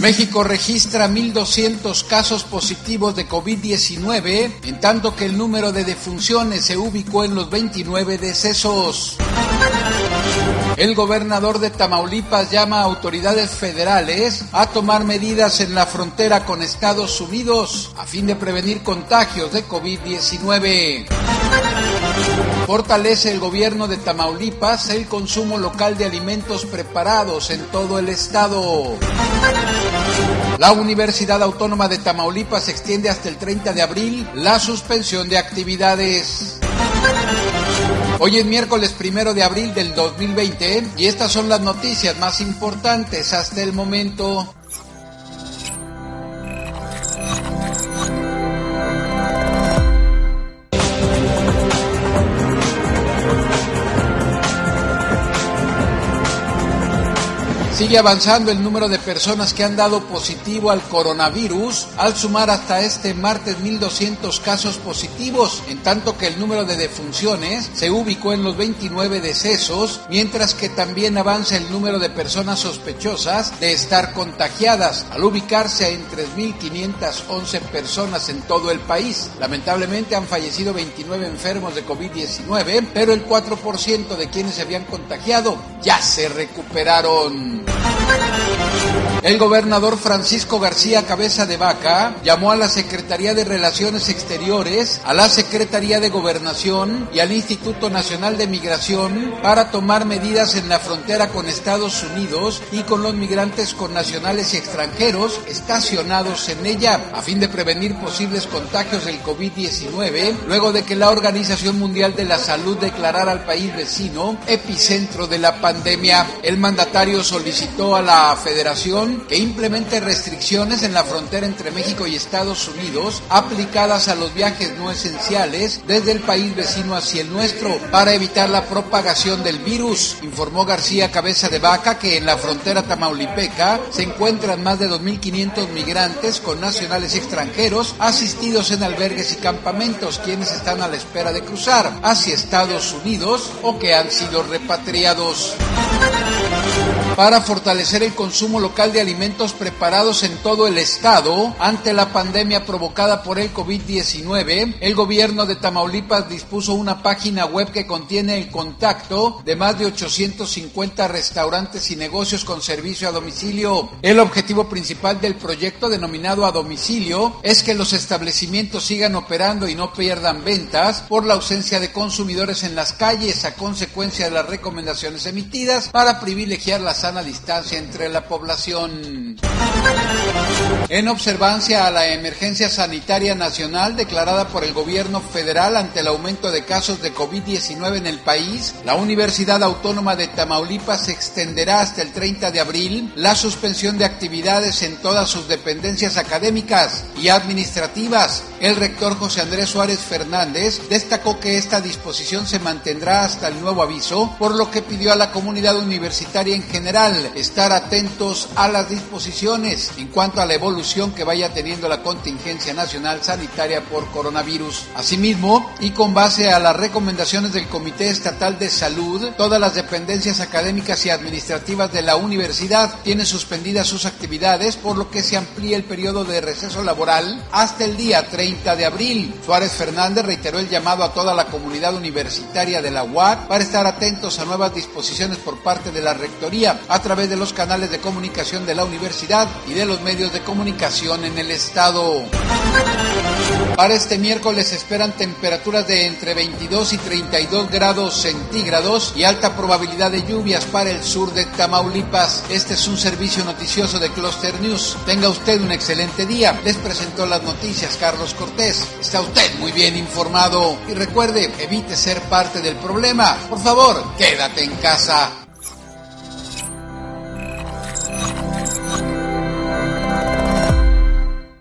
México registra 1.200 casos positivos de COVID-19, en tanto que el número de defunciones se ubicó en los 29 decesos. El gobernador de Tamaulipas llama a autoridades federales a tomar medidas en la frontera con Estados Unidos a fin de prevenir contagios de COVID-19. Fortalece el gobierno de Tamaulipas el consumo local de alimentos preparados en todo el estado. La Universidad Autónoma de Tamaulipas extiende hasta el 30 de abril la suspensión de actividades. Hoy es miércoles primero de abril del 2020 y estas son las noticias más importantes hasta el momento. Sigue avanzando el número de personas que han dado positivo al coronavirus, al sumar hasta este martes 1.200 casos positivos, en tanto que el número de defunciones se ubicó en los 29 decesos, mientras que también avanza el número de personas sospechosas de estar contagiadas, al ubicarse en 3.511 personas en todo el país. Lamentablemente han fallecido 29 enfermos de COVID-19, pero el 4% de quienes se habían contagiado ya se recuperaron. Everybody! El gobernador Francisco García Cabeza de Vaca llamó a la Secretaría de Relaciones Exteriores, a la Secretaría de Gobernación y al Instituto Nacional de Migración para tomar medidas en la frontera con Estados Unidos y con los migrantes connacionales y extranjeros estacionados en ella, a fin de prevenir posibles contagios del COVID-19, luego de que la Organización Mundial de la Salud declarara al país vecino epicentro de la pandemia. El mandatario solicitó a la Federación que implemente restricciones en la frontera entre México y Estados Unidos aplicadas a los viajes no esenciales desde el país vecino hacia el nuestro para evitar la propagación del virus, informó García Cabeza de Vaca que en la frontera tamaulipeca se encuentran más de 2.500 migrantes con nacionales extranjeros asistidos en albergues y campamentos quienes están a la espera de cruzar hacia Estados Unidos o que han sido repatriados para fortalecer el consumo local de alimentos preparados en todo el estado ante la pandemia provocada por el COVID-19, el gobierno de Tamaulipas dispuso una página web que contiene el contacto de más de 850 restaurantes y negocios con servicio a domicilio. El objetivo principal del proyecto denominado a domicilio es que los establecimientos sigan operando y no pierdan ventas por la ausencia de consumidores en las calles a consecuencia de las recomendaciones emitidas para privilegiar la sana distancia entre la población. En observancia a la emergencia sanitaria nacional declarada por el gobierno federal ante el aumento de casos de COVID-19 en el país, la Universidad Autónoma de Tamaulipas extenderá hasta el 30 de abril la suspensión de actividades en todas sus dependencias académicas y administrativas. El rector José Andrés Suárez Fernández destacó que esta disposición se mantendrá hasta el nuevo aviso, por lo que pidió a la comunidad universitaria en general estar atentos a las disposiciones en cuanto a la evolución que vaya teniendo la contingencia nacional sanitaria por coronavirus. Asimismo, y con base a las recomendaciones del Comité Estatal de Salud, todas las dependencias académicas y administrativas de la universidad tienen suspendidas sus actividades, por lo que se amplía el periodo de receso laboral hasta el día 30 de abril. Suárez Fernández reiteró el llamado a toda la comunidad universitaria de la UAC para estar atentos a nuevas disposiciones por parte de la Rectoría a través de los canales de comunicación de la universidad y de los medios de comunicación en el estado. Para este miércoles esperan temperaturas de entre 22 y 32 grados centígrados y alta probabilidad de lluvias para el sur de Tamaulipas. Este es un servicio noticioso de Cluster News. Tenga usted un excelente día. Les presentó las noticias Carlos Cortés. Está usted muy bien informado y recuerde, evite ser parte del problema. Por favor, quédate en casa.